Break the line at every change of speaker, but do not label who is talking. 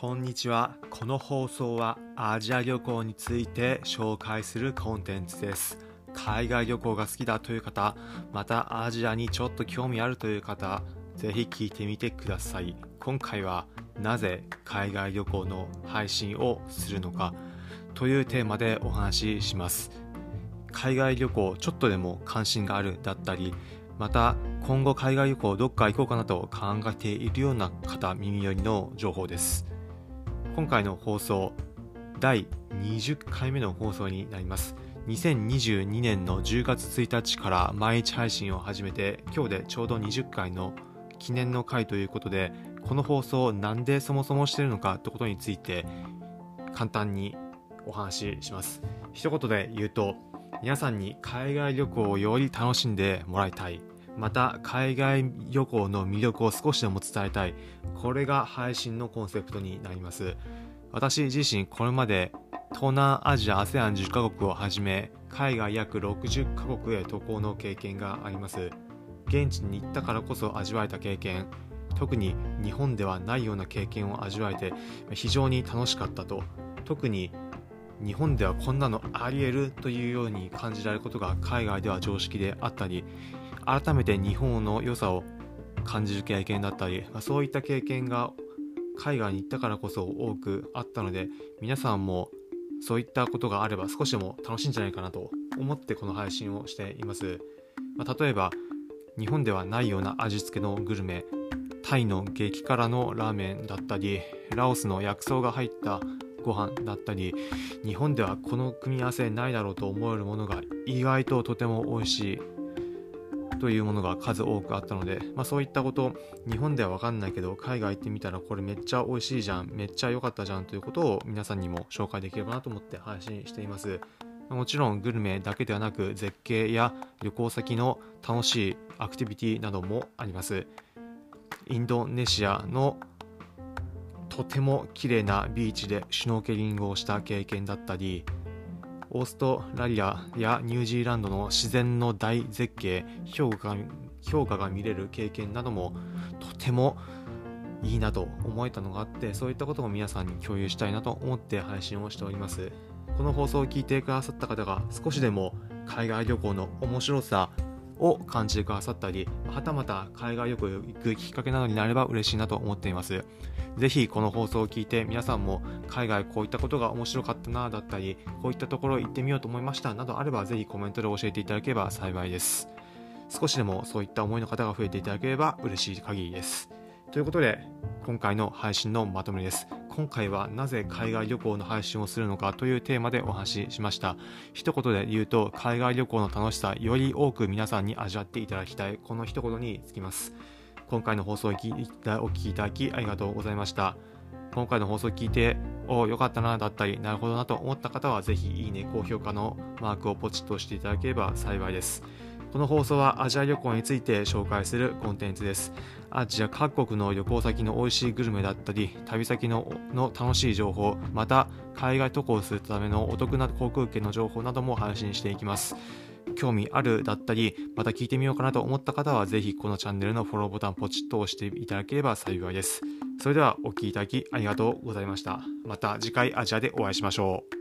こんにちは。この放送はアジア旅行について紹介するコンテンツです。海外旅行が好きだという方、またアジアにちょっと興味あるという方、ぜひ聞いてみてください。今回はなぜ海外旅行の配信をするのかというテーマでお話しします。海外旅行ちょっとでも関心があるだったり、また今後海外旅行どっか行こうかなと考えているような方耳寄りの情報です今回の放送第20回目の放送になります。2022年の10月1日から毎日配信を始めて今日でちょうど20回の記念の回ということでこの放送をなんでそもそもしてるのかってことについて簡単にお話しします。一言で言うと皆さんに海外旅行をより楽しんでもらいたい。また海外旅行の魅力を少しでも伝えたい。これが配信のコンセプトになります。私自身これまで東南アジア ASEAN10 カ国をはじめ海外約60カ国へ渡航の経験があります。現地に行ったからこそ味わえた経験。特に日本ではないような経験を味わえて非常に楽しかったと。特に日本ではこんなのあり得るというように感じられることが海外では常識であったり改めて日本の良さを感じる経験だったりまそういった経験が海外に行ったからこそ多くあったので皆さんもそういったことがあれば少しでも楽しいんじゃないかなと思ってこの配信をしています、まあ、例えば日本ではないような味付けのグルメタイの激辛のラーメンだったりラオスの薬草が入ったご飯だったり日本ではこの組み合わせないだろうと思えるものが意外ととても美味しい。というものが数多くあったので、まあ、そういったこと日本では分かんないけど海外行ってみたらこれめっちゃ美味しいじゃんめっちゃ良かったじゃんということを皆さんにも紹介できればなと思って配信しています。もちろんグルメだけではなく絶景や旅行先の楽しいアクティビティなどもあります。インドネシアのとても綺麗なビーチでシュノーケリングをした経験だったりオーストラリアやニュージーランドの自然の大絶景評価が氷河が見れる経験などもとてもいいなと思えたのがあってそういったことも皆さんに共有したいなと思って配信をしております。この放送を聞いてくださった方が少しでも海外旅行の面白さを感じてくださったりはたまた海外旅行行くきっかけなどになれば嬉しいなと思っています。ぜひこの放送を聞いて皆さんも海外こういったことが面白かったなだったりこういったところ行ってみようと思いましたなどあればぜひコメントで教えていただければ幸いです。少しでもそういった思いの方が増えていただければ嬉しい限りです。ということで今回の配信のまとめです。今回はなぜ海外旅行の配信をするのかというテーマでお話ししました。一言で言うと海外旅行の楽しさより多く皆さんに味わっていただきたいこの一言につきます。今回の放送をお聞きいただきありがとうございました。今回の放送を聞いてお良かったなだったりなるほどなと思った方はぜひいいね高評価のマークをポチッと押していただければ幸いです。この放送はアジア旅行について紹介するコンテンツです。アジア各国の旅行先の美味しいグルメだったり旅先のの楽しい情報また海外渡航するためのお得な航空券の情報なども配信していきます。興味あるだったりまた聞いてみようかなと思った方はぜひこのチャンネルのフォローボタンポチッと押していただければ幸いです。それではお聴きいただきありがとうございました。また次回アジアでお会いしましょう。